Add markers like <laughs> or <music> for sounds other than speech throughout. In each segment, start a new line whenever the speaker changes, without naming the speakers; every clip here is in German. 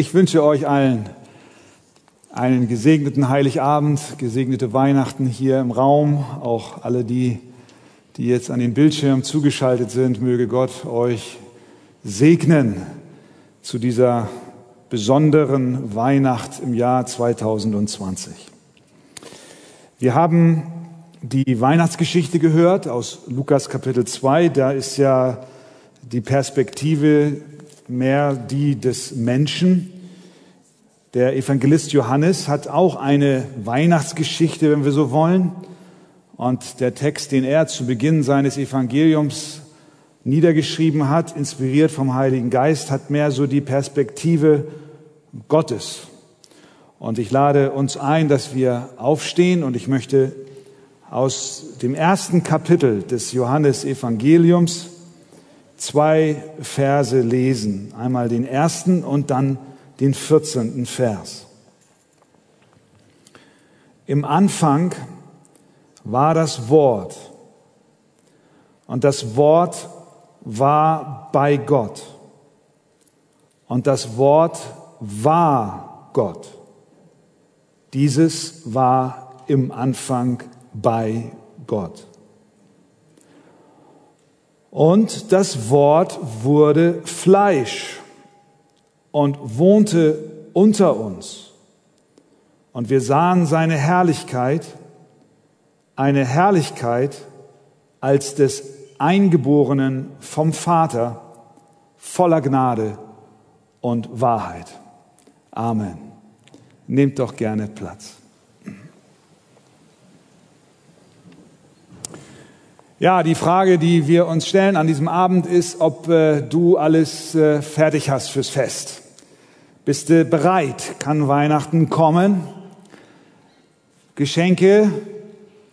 Ich wünsche euch allen einen gesegneten Heiligabend, gesegnete Weihnachten hier im Raum, auch alle die, die jetzt an den Bildschirm zugeschaltet sind. Möge Gott euch segnen zu dieser besonderen Weihnacht im Jahr 2020. Wir haben die Weihnachtsgeschichte gehört aus Lukas Kapitel 2. Da ist ja die Perspektive mehr die des Menschen. Der Evangelist Johannes hat auch eine Weihnachtsgeschichte, wenn wir so wollen. Und der Text, den er zu Beginn seines Evangeliums niedergeschrieben hat, inspiriert vom Heiligen Geist, hat mehr so die Perspektive Gottes. Und ich lade uns ein, dass wir aufstehen und ich möchte aus dem ersten Kapitel des Johannes Evangeliums zwei Verse lesen. Einmal den ersten und dann den vierzehnten Vers. Im Anfang war das Wort und das Wort war bei Gott und das Wort war Gott. Dieses war im Anfang bei Gott. Und das Wort wurde Fleisch und wohnte unter uns. Und wir sahen seine Herrlichkeit, eine Herrlichkeit als des Eingeborenen vom Vater, voller Gnade und Wahrheit. Amen. Nehmt doch gerne Platz. Ja, die Frage, die wir uns stellen an diesem Abend ist, ob äh, du alles äh, fertig hast fürs Fest. Bist du bereit? Kann Weihnachten kommen? Geschenke,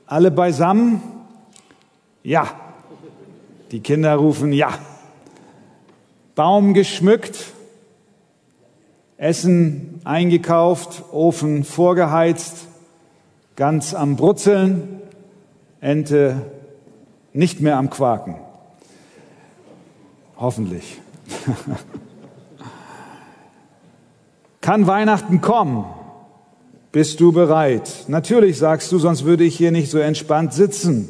alle beisammen? Ja. Die Kinder rufen ja. Baum geschmückt, Essen eingekauft, Ofen vorgeheizt, ganz am Brutzeln, Ente nicht mehr am Quaken. Hoffentlich. <laughs> Kann Weihnachten kommen? Bist du bereit? Natürlich sagst du, sonst würde ich hier nicht so entspannt sitzen.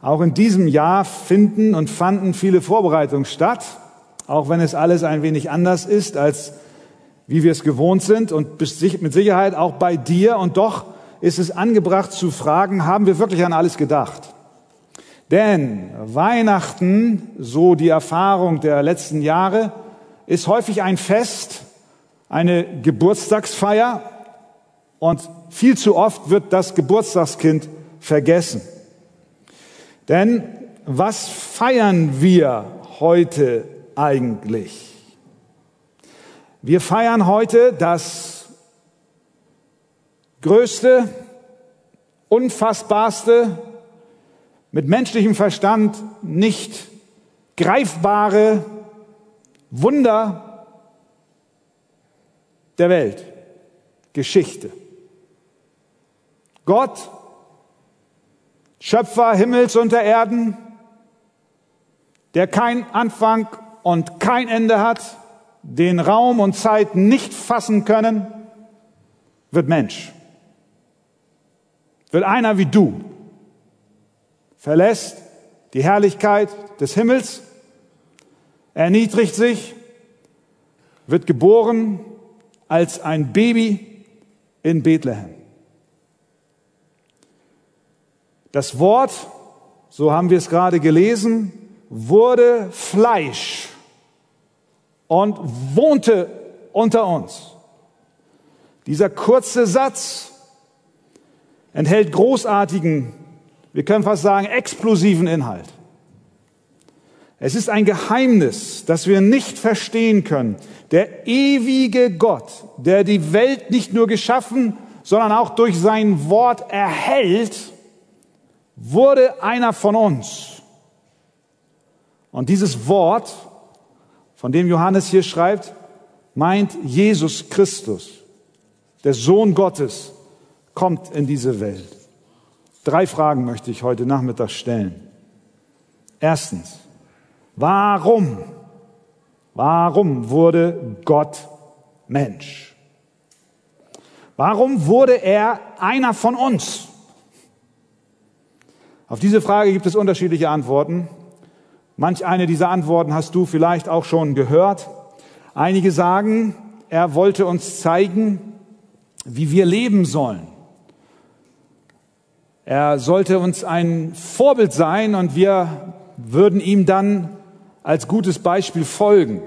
Auch in diesem Jahr finden und fanden viele Vorbereitungen statt, auch wenn es alles ein wenig anders ist, als wie wir es gewohnt sind und mit Sicherheit auch bei dir. Und doch ist es angebracht zu fragen, haben wir wirklich an alles gedacht? Denn Weihnachten, so die Erfahrung der letzten Jahre, ist häufig ein Fest, eine Geburtstagsfeier und viel zu oft wird das Geburtstagskind vergessen. Denn was feiern wir heute eigentlich? Wir feiern heute das größte, unfassbarste, mit menschlichem Verstand nicht greifbare Wunder der Welt, Geschichte. Gott, Schöpfer Himmels und der Erden, der kein Anfang und kein Ende hat, den Raum und Zeit nicht fassen können, wird Mensch. Wird einer wie du, verlässt die Herrlichkeit des Himmels, erniedrigt sich, wird geboren als ein Baby in Bethlehem. Das Wort, so haben wir es gerade gelesen, wurde Fleisch und wohnte unter uns. Dieser kurze Satz enthält großartigen wir können fast sagen, explosiven Inhalt. Es ist ein Geheimnis, das wir nicht verstehen können. Der ewige Gott, der die Welt nicht nur geschaffen, sondern auch durch sein Wort erhält, wurde einer von uns. Und dieses Wort, von dem Johannes hier schreibt, meint Jesus Christus, der Sohn Gottes, kommt in diese Welt. Drei Fragen möchte ich heute Nachmittag stellen. Erstens, warum, warum wurde Gott Mensch? Warum wurde er einer von uns? Auf diese Frage gibt es unterschiedliche Antworten. Manch eine dieser Antworten hast du vielleicht auch schon gehört. Einige sagen, er wollte uns zeigen, wie wir leben sollen. Er sollte uns ein Vorbild sein und wir würden ihm dann als gutes Beispiel folgen.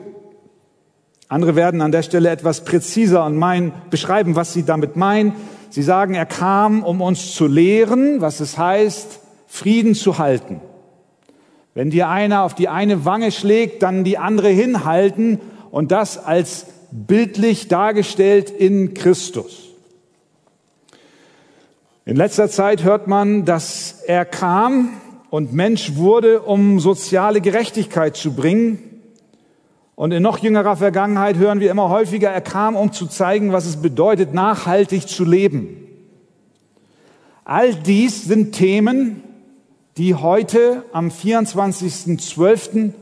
Andere werden an der Stelle etwas präziser und meinen, beschreiben, was sie damit meinen. Sie sagen, er kam, um uns zu lehren, was es heißt, Frieden zu halten. Wenn dir einer auf die eine Wange schlägt, dann die andere hinhalten und das als bildlich dargestellt in Christus. In letzter Zeit hört man, dass er kam und Mensch wurde, um soziale Gerechtigkeit zu bringen. Und in noch jüngerer Vergangenheit hören wir immer häufiger, er kam, um zu zeigen, was es bedeutet, nachhaltig zu leben. All dies sind Themen, die heute am 24.12.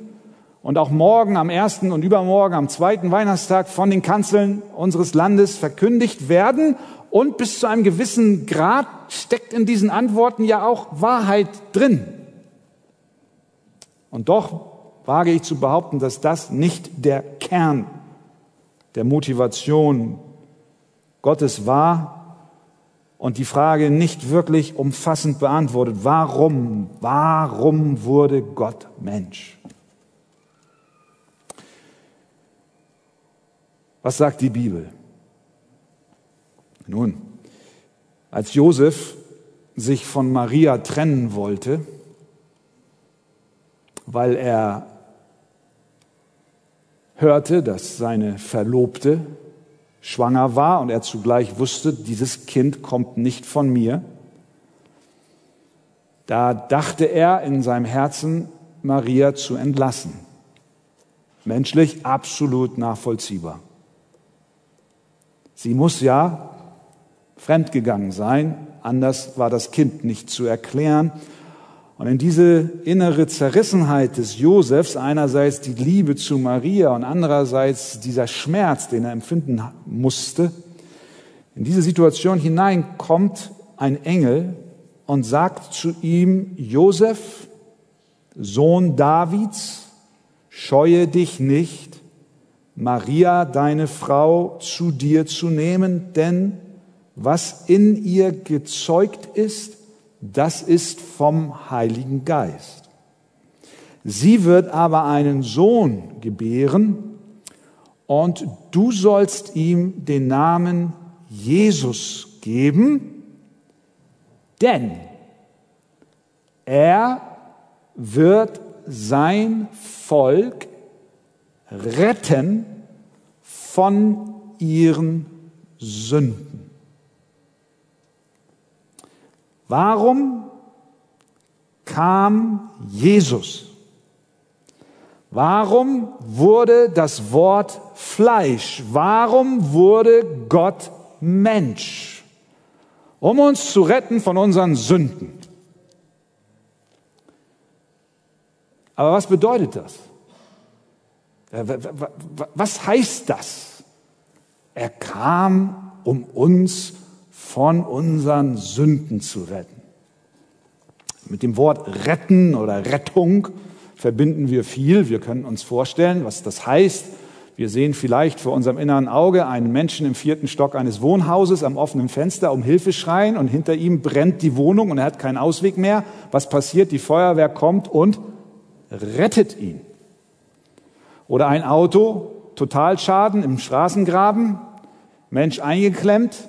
und auch morgen am ersten und übermorgen am zweiten Weihnachtstag von den Kanzeln unseres Landes verkündigt werden und bis zu einem gewissen Grad steckt in diesen Antworten ja auch Wahrheit drin. Und doch wage ich zu behaupten, dass das nicht der Kern der Motivation Gottes war und die Frage nicht wirklich umfassend beantwortet. Warum, warum wurde Gott Mensch? Was sagt die Bibel? Nun, als Josef sich von Maria trennen wollte, weil er hörte, dass seine Verlobte schwanger war und er zugleich wusste, dieses Kind kommt nicht von mir, da dachte er in seinem Herzen, Maria zu entlassen. Menschlich absolut nachvollziehbar. Sie muss ja fremdgegangen sein. Anders war das Kind nicht zu erklären. Und in diese innere Zerrissenheit des Josefs, einerseits die Liebe zu Maria und andererseits dieser Schmerz, den er empfinden musste, in diese Situation hinein kommt ein Engel und sagt zu ihm, Josef, Sohn Davids, scheue dich nicht, Maria, deine Frau, zu dir zu nehmen, denn was in ihr gezeugt ist, das ist vom Heiligen Geist. Sie wird aber einen Sohn gebären und du sollst ihm den Namen Jesus geben, denn er wird sein Volk retten von ihren Sünden. Warum kam Jesus? Warum wurde das Wort Fleisch? Warum wurde Gott Mensch? Um uns zu retten von unseren Sünden. Aber was bedeutet das? Was heißt das? Er kam, um uns von unseren Sünden zu retten. Mit dem Wort retten oder Rettung verbinden wir viel. Wir können uns vorstellen, was das heißt. Wir sehen vielleicht vor unserem inneren Auge einen Menschen im vierten Stock eines Wohnhauses am offenen Fenster um Hilfe schreien und hinter ihm brennt die Wohnung und er hat keinen Ausweg mehr. Was passiert? Die Feuerwehr kommt und rettet ihn. Oder ein Auto, Totalschaden im Straßengraben, Mensch eingeklemmt,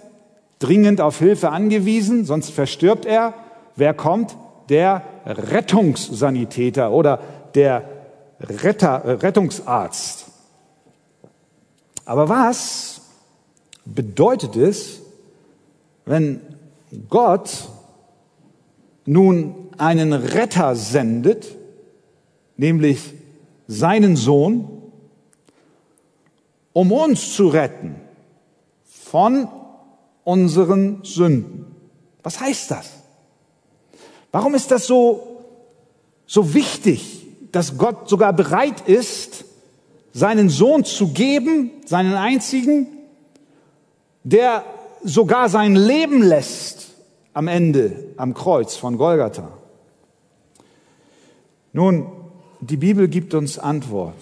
dringend auf Hilfe angewiesen, sonst verstirbt er. Wer kommt? Der Rettungssanitäter oder der Retter, äh, Rettungsarzt. Aber was bedeutet es, wenn Gott nun einen Retter sendet, nämlich seinen Sohn, um uns zu retten von unseren Sünden. Was heißt das? Warum ist das so, so wichtig, dass Gott sogar bereit ist, seinen Sohn zu geben, seinen einzigen, der sogar sein Leben lässt am Ende am Kreuz von Golgatha. Nun, die Bibel gibt uns Antwort.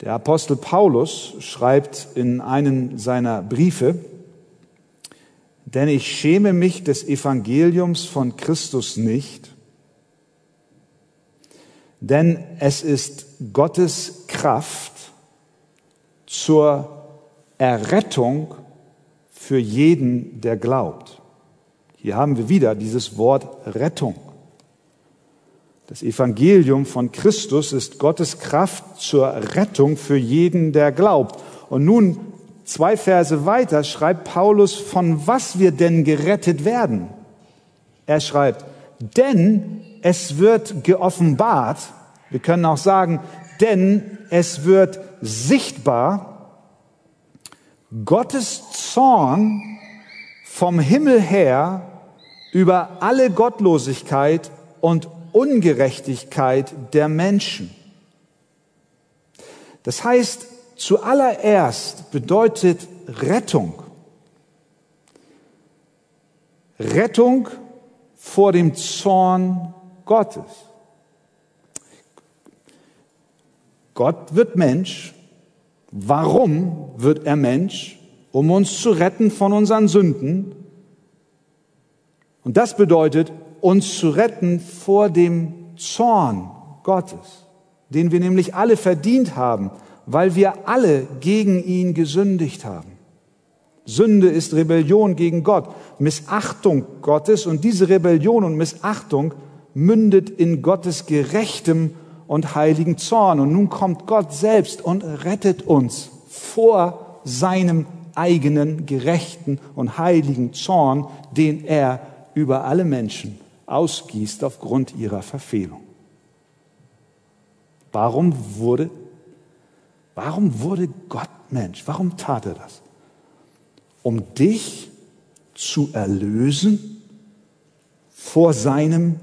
Der Apostel Paulus schreibt in einen seiner Briefe, denn ich schäme mich des Evangeliums von Christus nicht, denn es ist Gottes Kraft zur Errettung für jeden, der glaubt. Hier haben wir wieder dieses Wort Rettung. Das Evangelium von Christus ist Gottes Kraft zur Rettung für jeden, der glaubt. Und nun, zwei Verse weiter, schreibt Paulus, von was wir denn gerettet werden. Er schreibt, denn es wird geoffenbart, wir können auch sagen, denn es wird sichtbar, Gottes Zorn vom Himmel her über alle Gottlosigkeit und Ungerechtigkeit der Menschen. Das heißt, zuallererst bedeutet Rettung, Rettung vor dem Zorn Gottes. Gott wird Mensch. Warum wird er Mensch? Um uns zu retten von unseren Sünden. Und das bedeutet, uns zu retten vor dem Zorn Gottes, den wir nämlich alle verdient haben, weil wir alle gegen ihn gesündigt haben. Sünde ist Rebellion gegen Gott, Missachtung Gottes und diese Rebellion und Missachtung mündet in Gottes gerechtem und heiligen Zorn. Und nun kommt Gott selbst und rettet uns vor seinem eigenen gerechten und heiligen Zorn, den er über alle Menschen ausgießt aufgrund ihrer Verfehlung. Warum wurde, warum wurde Gott Mensch? Warum tat er das? Um dich zu erlösen vor seinem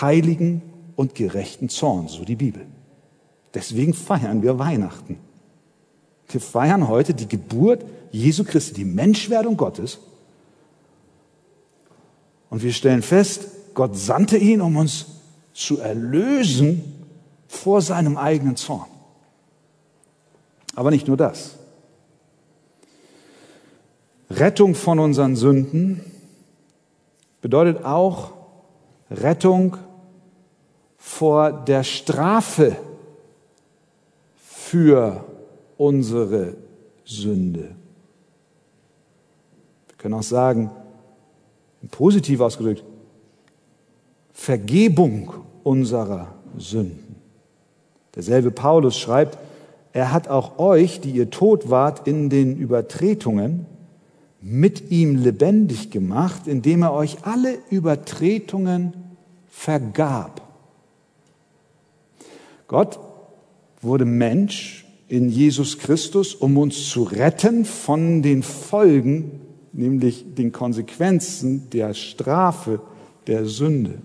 heiligen und gerechten Zorn, so die Bibel. Deswegen feiern wir Weihnachten. Wir feiern heute die Geburt Jesu Christi, die Menschwerdung Gottes. Und wir stellen fest, Gott sandte ihn, um uns zu erlösen vor seinem eigenen Zorn. Aber nicht nur das. Rettung von unseren Sünden bedeutet auch Rettung vor der Strafe für unsere Sünde. Wir können auch sagen, positiv ausgedrückt, Vergebung unserer Sünden. Derselbe Paulus schreibt, er hat auch euch, die ihr tot wart in den Übertretungen, mit ihm lebendig gemacht, indem er euch alle Übertretungen vergab. Gott wurde Mensch in Jesus Christus, um uns zu retten von den Folgen, nämlich den Konsequenzen der Strafe der Sünde.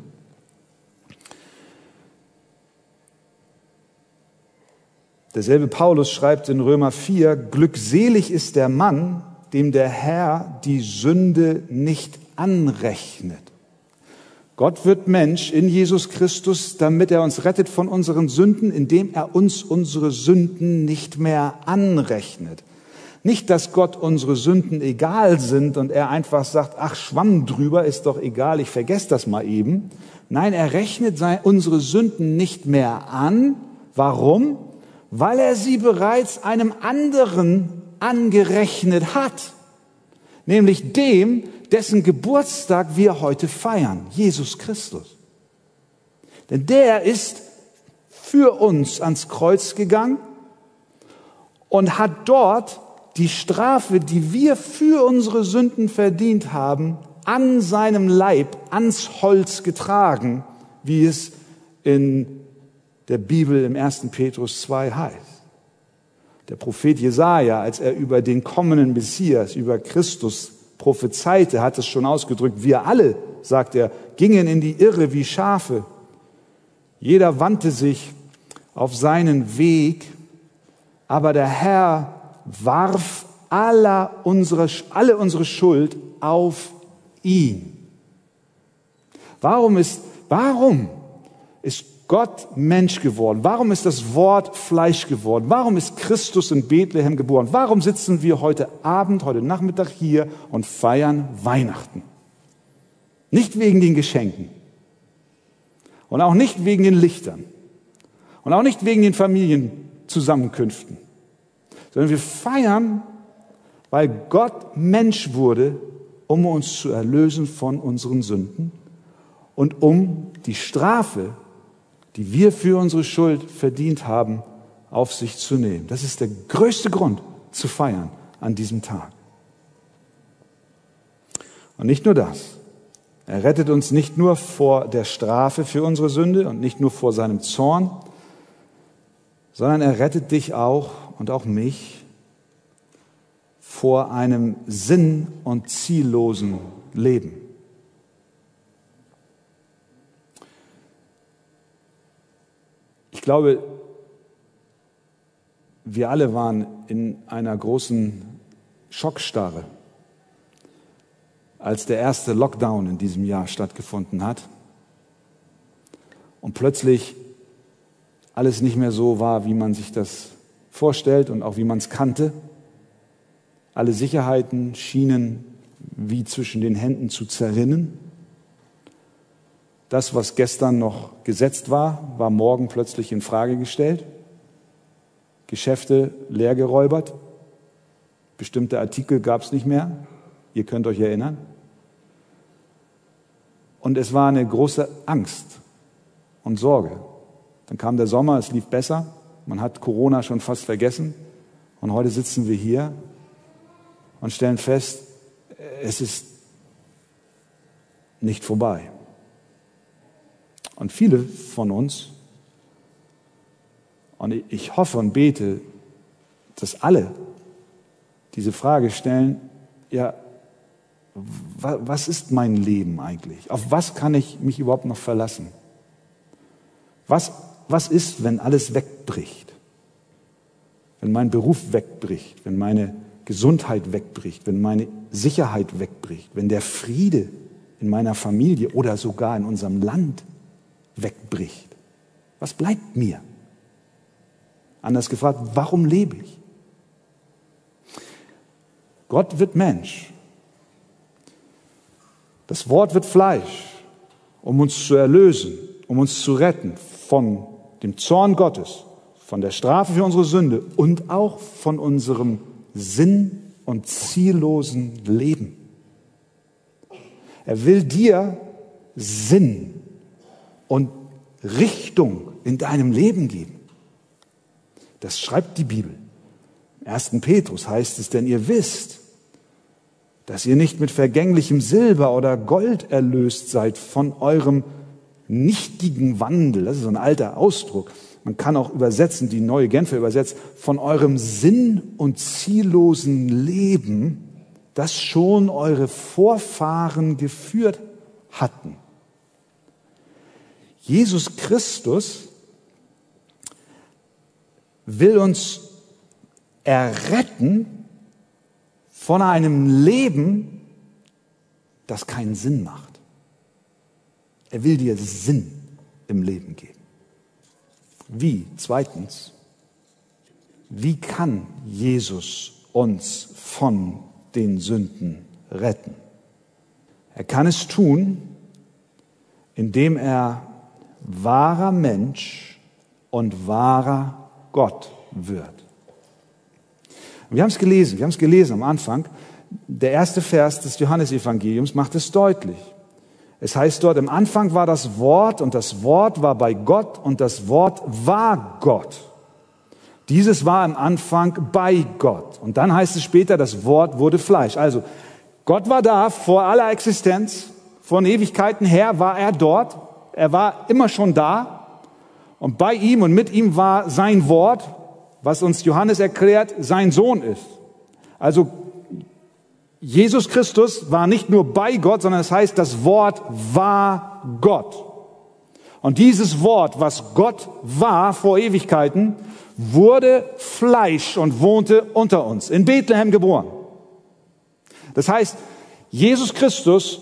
Derselbe Paulus schreibt in Römer 4, glückselig ist der Mann, dem der Herr die Sünde nicht anrechnet. Gott wird Mensch in Jesus Christus, damit er uns rettet von unseren Sünden, indem er uns unsere Sünden nicht mehr anrechnet. Nicht, dass Gott unsere Sünden egal sind und er einfach sagt, ach, Schwamm drüber, ist doch egal, ich vergesse das mal eben. Nein, er rechnet unsere Sünden nicht mehr an. Warum? Weil er sie bereits einem anderen angerechnet hat, nämlich dem, dessen Geburtstag wir heute feiern, Jesus Christus. Denn der ist für uns ans Kreuz gegangen und hat dort die Strafe, die wir für unsere Sünden verdient haben, an seinem Leib, ans Holz getragen, wie es in der Bibel im 1. Petrus 2 heißt. Der Prophet Jesaja, als er über den kommenden Messias, über Christus prophezeite, hat es schon ausgedrückt. Wir alle, sagt er, gingen in die Irre wie Schafe. Jeder wandte sich auf seinen Weg, aber der Herr warf aller unsere, alle unsere Schuld auf ihn. Warum ist, warum ist Gott Mensch geworden? Warum ist das Wort Fleisch geworden? Warum ist Christus in Bethlehem geboren? Warum sitzen wir heute Abend, heute Nachmittag hier und feiern Weihnachten? Nicht wegen den Geschenken und auch nicht wegen den Lichtern und auch nicht wegen den Familienzusammenkünften, sondern wir feiern, weil Gott Mensch wurde, um uns zu erlösen von unseren Sünden und um die Strafe, die wir für unsere Schuld verdient haben, auf sich zu nehmen. Das ist der größte Grund zu feiern an diesem Tag. Und nicht nur das. Er rettet uns nicht nur vor der Strafe für unsere Sünde und nicht nur vor seinem Zorn, sondern er rettet dich auch und auch mich vor einem sinn- und ziellosen Leben. Glaube, wir alle waren in einer großen Schockstarre, als der erste Lockdown in diesem Jahr stattgefunden hat und plötzlich alles nicht mehr so war, wie man sich das vorstellt und auch wie man es kannte. Alle Sicherheiten schienen wie zwischen den Händen zu zerrinnen. Das, was gestern noch gesetzt war, war morgen plötzlich in Frage gestellt. Geschäfte leergeräubert. Bestimmte Artikel gab es nicht mehr. Ihr könnt euch erinnern. Und es war eine große Angst und Sorge. Dann kam der Sommer, es lief besser. Man hat Corona schon fast vergessen. Und heute sitzen wir hier und stellen fest, es ist nicht vorbei. Und viele von uns, und ich hoffe und bete, dass alle diese Frage stellen, ja, was ist mein Leben eigentlich? Auf was kann ich mich überhaupt noch verlassen? Was, was ist, wenn alles wegbricht? Wenn mein Beruf wegbricht, wenn meine Gesundheit wegbricht, wenn meine Sicherheit wegbricht, wenn der Friede in meiner Familie oder sogar in unserem Land wegbricht. Was bleibt mir? Anders gefragt, warum lebe ich? Gott wird Mensch. Das Wort wird Fleisch, um uns zu erlösen, um uns zu retten von dem Zorn Gottes, von der Strafe für unsere Sünde und auch von unserem sinn- und ziellosen Leben. Er will dir Sinn und Richtung in deinem Leben geben. Das schreibt die Bibel. Im 1. Petrus heißt es, denn ihr wisst, dass ihr nicht mit vergänglichem Silber oder Gold erlöst seid von eurem nichtigen Wandel. Das ist so ein alter Ausdruck. Man kann auch übersetzen, die neue Genfer übersetzt, von eurem sinn- und ziellosen Leben, das schon eure Vorfahren geführt hatten. Jesus Christus will uns erretten von einem Leben, das keinen Sinn macht. Er will dir Sinn im Leben geben. Wie? Zweitens, wie kann Jesus uns von den Sünden retten? Er kann es tun, indem er wahrer Mensch und wahrer Gott wird. Wir haben es gelesen, wir haben es gelesen am Anfang. Der erste Vers des Johannesevangeliums macht es deutlich. Es heißt dort, im Anfang war das Wort und das Wort war bei Gott und das Wort war Gott. Dieses war im Anfang bei Gott. Und dann heißt es später, das Wort wurde Fleisch. Also Gott war da vor aller Existenz, von Ewigkeiten her war er dort er war immer schon da und bei ihm und mit ihm war sein Wort, was uns Johannes erklärt, sein Sohn ist. Also Jesus Christus war nicht nur bei Gott, sondern es das heißt, das Wort war Gott. Und dieses Wort, was Gott war vor Ewigkeiten, wurde Fleisch und wohnte unter uns, in Bethlehem geboren. Das heißt, Jesus Christus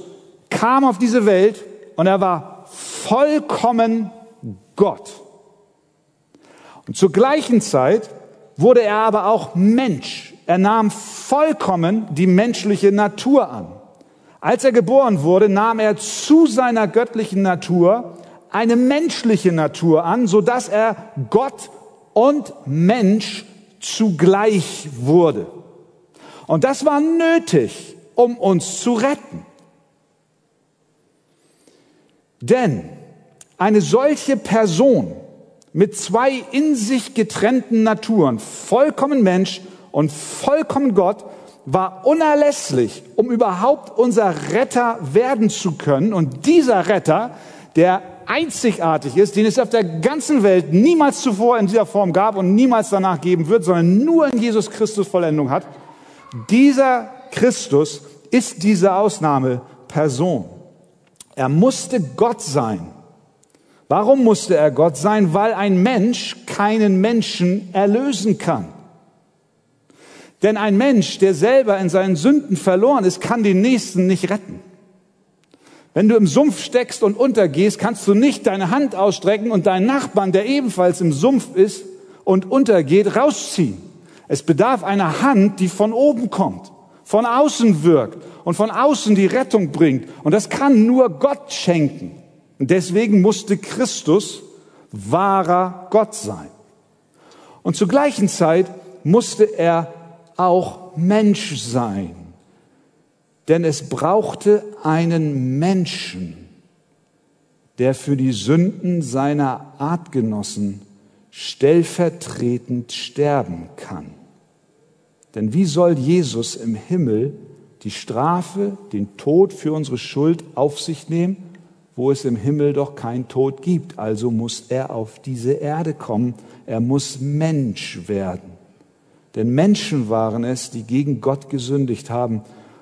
kam auf diese Welt und er war vollkommen Gott. Und zur gleichen Zeit wurde er aber auch Mensch. Er nahm vollkommen die menschliche Natur an. Als er geboren wurde, nahm er zu seiner göttlichen Natur eine menschliche Natur an, so dass er Gott und Mensch zugleich wurde. Und das war nötig, um uns zu retten. Denn eine solche Person mit zwei in sich getrennten Naturen, vollkommen Mensch und vollkommen Gott, war unerlässlich, um überhaupt unser Retter werden zu können. Und dieser Retter, der einzigartig ist, den es auf der ganzen Welt niemals zuvor in dieser Form gab und niemals danach geben wird, sondern nur in Jesus Christus Vollendung hat, dieser Christus ist diese Ausnahmeperson. Er musste Gott sein. Warum musste er Gott sein? Weil ein Mensch keinen Menschen erlösen kann. Denn ein Mensch, der selber in seinen Sünden verloren ist, kann den Nächsten nicht retten. Wenn du im Sumpf steckst und untergehst, kannst du nicht deine Hand ausstrecken und deinen Nachbarn, der ebenfalls im Sumpf ist und untergeht, rausziehen. Es bedarf einer Hand, die von oben kommt, von außen wirkt und von außen die Rettung bringt. Und das kann nur Gott schenken. Und deswegen musste Christus wahrer Gott sein. Und zur gleichen Zeit musste er auch Mensch sein. Denn es brauchte einen Menschen, der für die Sünden seiner Artgenossen stellvertretend sterben kann. Denn wie soll Jesus im Himmel die Strafe, den Tod für unsere Schuld auf sich nehmen, wo es im Himmel doch kein Tod gibt? Also muss er auf diese Erde kommen. Er muss Mensch werden. Denn Menschen waren es, die gegen Gott gesündigt haben.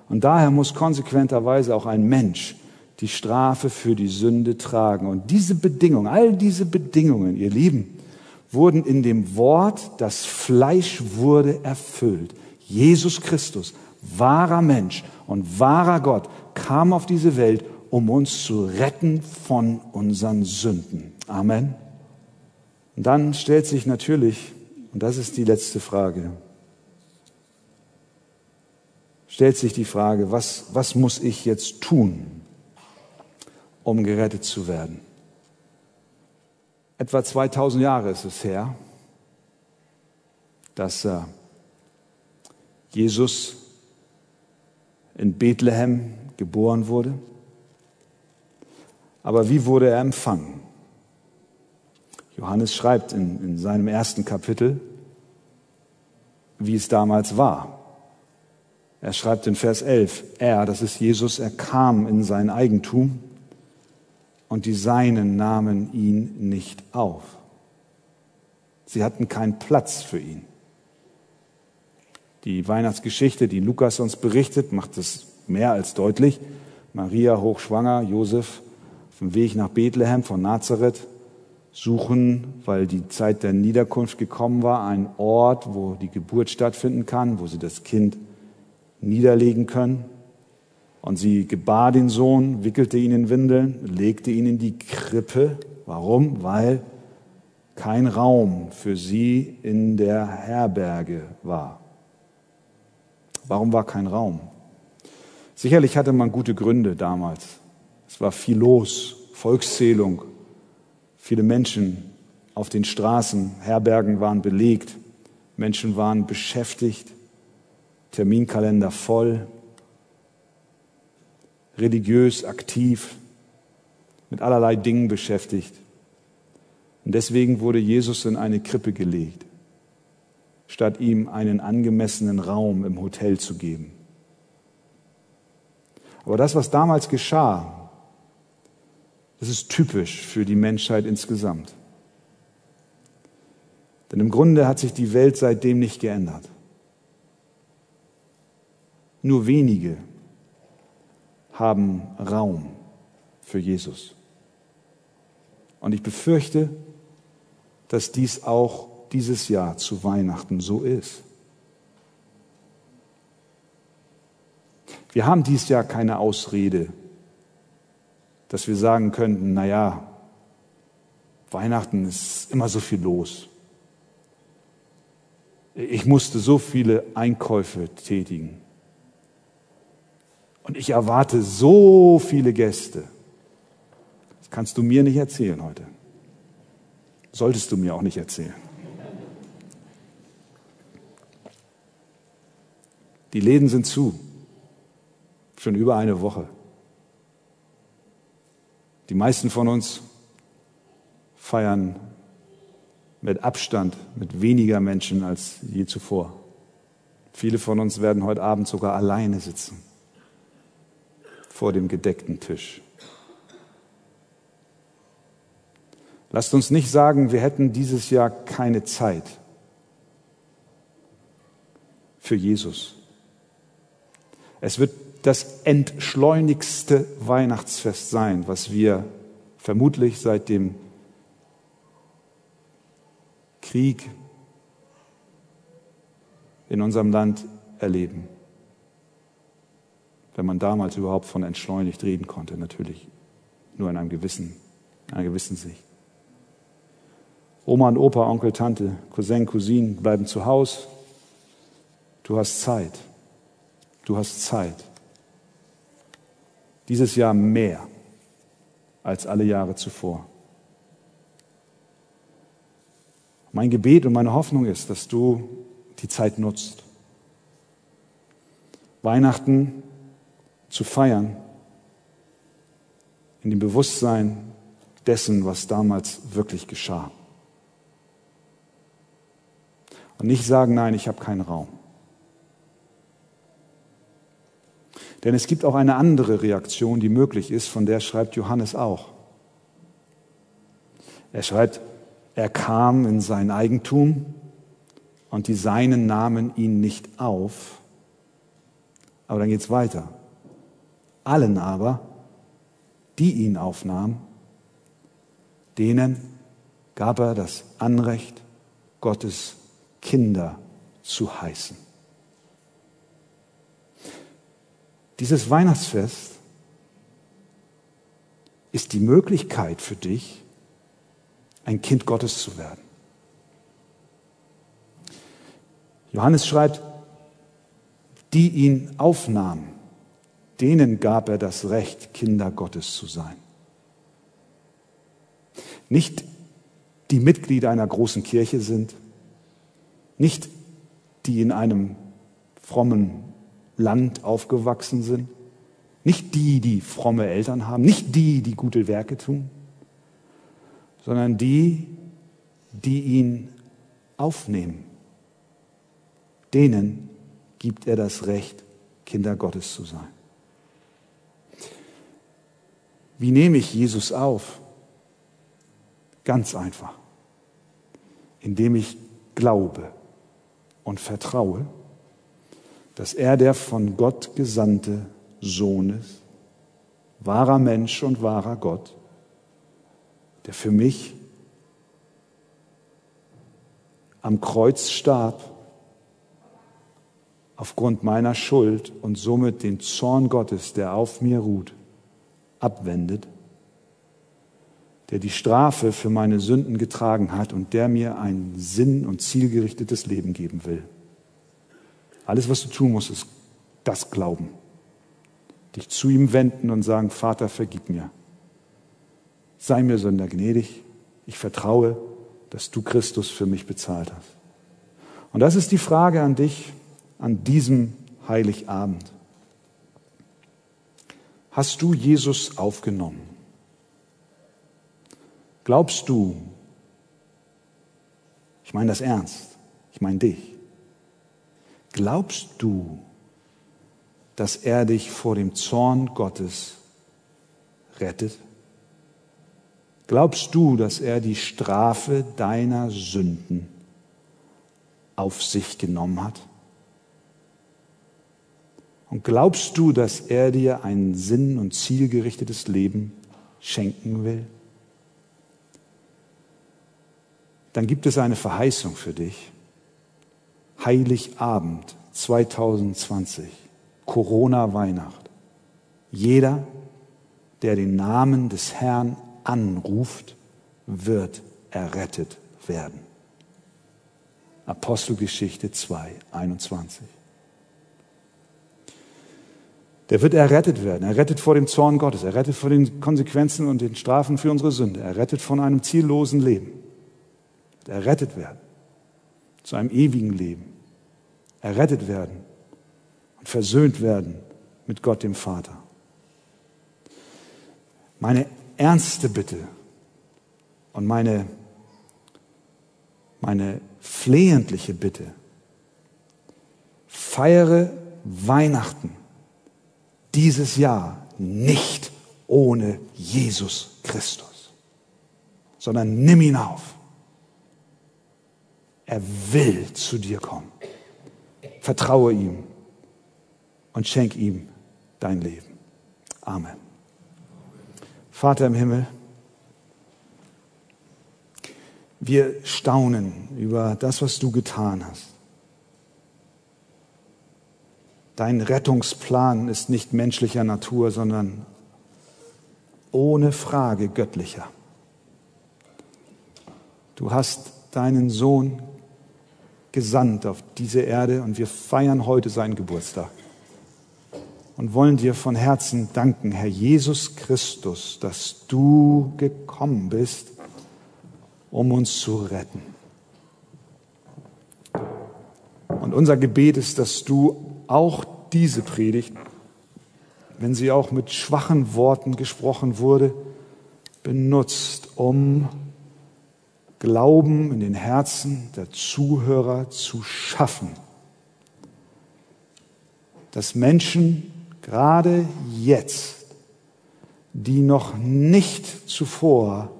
Und daher muss konsequenterweise auch ein Mensch die Strafe für die Sünde tragen. Und diese Bedingungen, all diese Bedingungen, ihr Lieben, wurden in dem Wort, das Fleisch wurde erfüllt. Jesus Christus, wahrer Mensch und wahrer Gott, kam auf diese Welt, um uns zu retten von unseren Sünden. Amen. Und dann stellt sich natürlich und das ist die letzte Frage, stellt sich die Frage, was, was muss ich jetzt tun, um gerettet zu werden? Etwa 2000 Jahre ist es her, dass äh, Jesus in Bethlehem geboren wurde. Aber wie wurde er empfangen? Johannes schreibt in, in seinem ersten Kapitel, wie es damals war. Er schreibt in Vers 11, er, das ist Jesus, er kam in sein Eigentum und die Seinen nahmen ihn nicht auf. Sie hatten keinen Platz für ihn. Die Weihnachtsgeschichte, die Lukas uns berichtet, macht es mehr als deutlich. Maria hochschwanger, Josef auf dem Weg nach Bethlehem von Nazareth suchen, weil die Zeit der Niederkunft gekommen war, einen Ort, wo die Geburt stattfinden kann, wo sie das Kind niederlegen können. Und sie gebar den Sohn, wickelte ihn in Windeln, legte ihn in die Krippe. Warum? Weil kein Raum für sie in der Herberge war. Warum war kein Raum? Sicherlich hatte man gute Gründe damals. Es war viel los, Volkszählung, Viele Menschen auf den Straßen, Herbergen waren belegt, Menschen waren beschäftigt, Terminkalender voll, religiös aktiv, mit allerlei Dingen beschäftigt. Und deswegen wurde Jesus in eine Krippe gelegt, statt ihm einen angemessenen Raum im Hotel zu geben. Aber das, was damals geschah, das ist typisch für die Menschheit insgesamt. Denn im Grunde hat sich die Welt seitdem nicht geändert. Nur wenige haben Raum für Jesus. Und ich befürchte, dass dies auch dieses Jahr zu Weihnachten so ist. Wir haben dieses Jahr keine Ausrede, dass wir sagen könnten, na ja, Weihnachten ist immer so viel los. Ich musste so viele Einkäufe tätigen. Und ich erwarte so viele Gäste. Das kannst du mir nicht erzählen heute. Solltest du mir auch nicht erzählen. Die Läden sind zu. Schon über eine Woche. Die meisten von uns feiern mit Abstand, mit weniger Menschen als je zuvor. Viele von uns werden heute Abend sogar alleine sitzen vor dem gedeckten Tisch. Lasst uns nicht sagen, wir hätten dieses Jahr keine Zeit für Jesus. Es wird das entschleunigste Weihnachtsfest sein, was wir vermutlich seit dem Krieg in unserem Land erleben. Wenn man damals überhaupt von entschleunigt reden konnte, natürlich nur in einem gewissen, in einer gewissen Sicht. Oma und Opa, Onkel, Tante, Cousin, Cousine bleiben zu Hause. Du hast Zeit. Du hast Zeit. Dieses Jahr mehr als alle Jahre zuvor. Mein Gebet und meine Hoffnung ist, dass du die Zeit nutzt. Weihnachten zu feiern, in dem Bewusstsein dessen, was damals wirklich geschah. Und nicht sagen, nein, ich habe keinen Raum. Denn es gibt auch eine andere Reaktion, die möglich ist, von der schreibt Johannes auch. Er schreibt, er kam in sein Eigentum und die Seinen nahmen ihn nicht auf. Aber dann geht es weiter. Allen aber, die ihn aufnahmen, denen gab er das Anrecht, Gottes Kinder zu heißen. Dieses Weihnachtsfest ist die Möglichkeit für dich, ein Kind Gottes zu werden. Johannes schreibt, die ihn aufnahmen, denen gab er das Recht, Kinder Gottes zu sein. Nicht die Mitglieder einer großen Kirche sind, nicht die in einem frommen Land aufgewachsen sind, nicht die, die fromme Eltern haben, nicht die, die gute Werke tun, sondern die, die ihn aufnehmen. Denen gibt er das Recht, Kinder Gottes zu sein. Wie nehme ich Jesus auf? Ganz einfach, indem ich glaube und vertraue, dass er der von Gott gesandte Sohn ist, wahrer Mensch und wahrer Gott, der für mich am Kreuz starb, aufgrund meiner Schuld und somit den Zorn Gottes, der auf mir ruht, abwendet, der die Strafe für meine Sünden getragen hat und der mir ein sinn- und zielgerichtetes Leben geben will. Alles, was du tun musst, ist das Glauben. Dich zu ihm wenden und sagen, Vater, vergib mir. Sei mir Sünder gnädig. Ich vertraue, dass du Christus für mich bezahlt hast. Und das ist die Frage an dich an diesem Heiligabend. Hast du Jesus aufgenommen? Glaubst du, ich meine das ernst, ich meine dich, glaubst du, dass er dich vor dem Zorn Gottes rettet? Glaubst du, dass er die Strafe deiner Sünden auf sich genommen hat? Und glaubst du, dass er dir ein sinn- und zielgerichtetes Leben schenken will? dann gibt es eine Verheißung für dich. Heiligabend 2020, Corona-Weihnacht. Jeder, der den Namen des Herrn anruft, wird errettet werden. Apostelgeschichte 2, 21. Der wird errettet werden. Er rettet vor dem Zorn Gottes. Er rettet vor den Konsequenzen und den Strafen für unsere Sünde. Er rettet von einem ziellosen Leben. Errettet werden. Zu einem ewigen Leben. Errettet werden und versöhnt werden mit Gott dem Vater. Meine ernste Bitte und meine, meine flehentliche Bitte, feiere Weihnachten dieses Jahr nicht ohne Jesus Christus, sondern nimm ihn auf. Er will zu dir kommen. Vertraue ihm und schenk ihm dein Leben. Amen. Vater im Himmel, wir staunen über das, was du getan hast. Dein Rettungsplan ist nicht menschlicher Natur, sondern ohne Frage göttlicher. Du hast deinen Sohn gesandt auf diese Erde und wir feiern heute seinen Geburtstag und wollen dir von Herzen danken, Herr Jesus Christus, dass du gekommen bist, um uns zu retten. Und unser Gebet ist, dass du auch diese Predigt, wenn sie auch mit schwachen Worten gesprochen wurde, benutzt, um Glauben in den Herzen der Zuhörer zu schaffen. Dass Menschen gerade jetzt, die noch nicht zuvor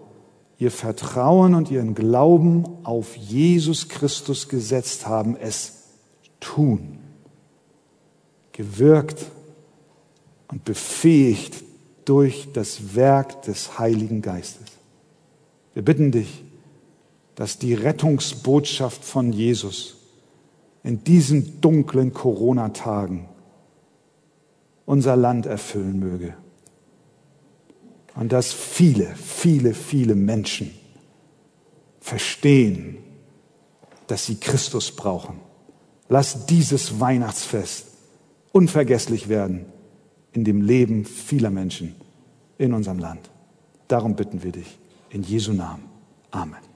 ihr Vertrauen und ihren Glauben auf Jesus Christus gesetzt haben, es tun gewirkt und befähigt durch das Werk des Heiligen Geistes. Wir bitten dich, dass die Rettungsbotschaft von Jesus in diesen dunklen Corona-Tagen unser Land erfüllen möge. Und dass viele, viele, viele Menschen verstehen, dass sie Christus brauchen. Lass dieses Weihnachtsfest unvergesslich werden in dem Leben vieler Menschen in unserem Land. Darum bitten wir dich. In Jesu Namen. Amen.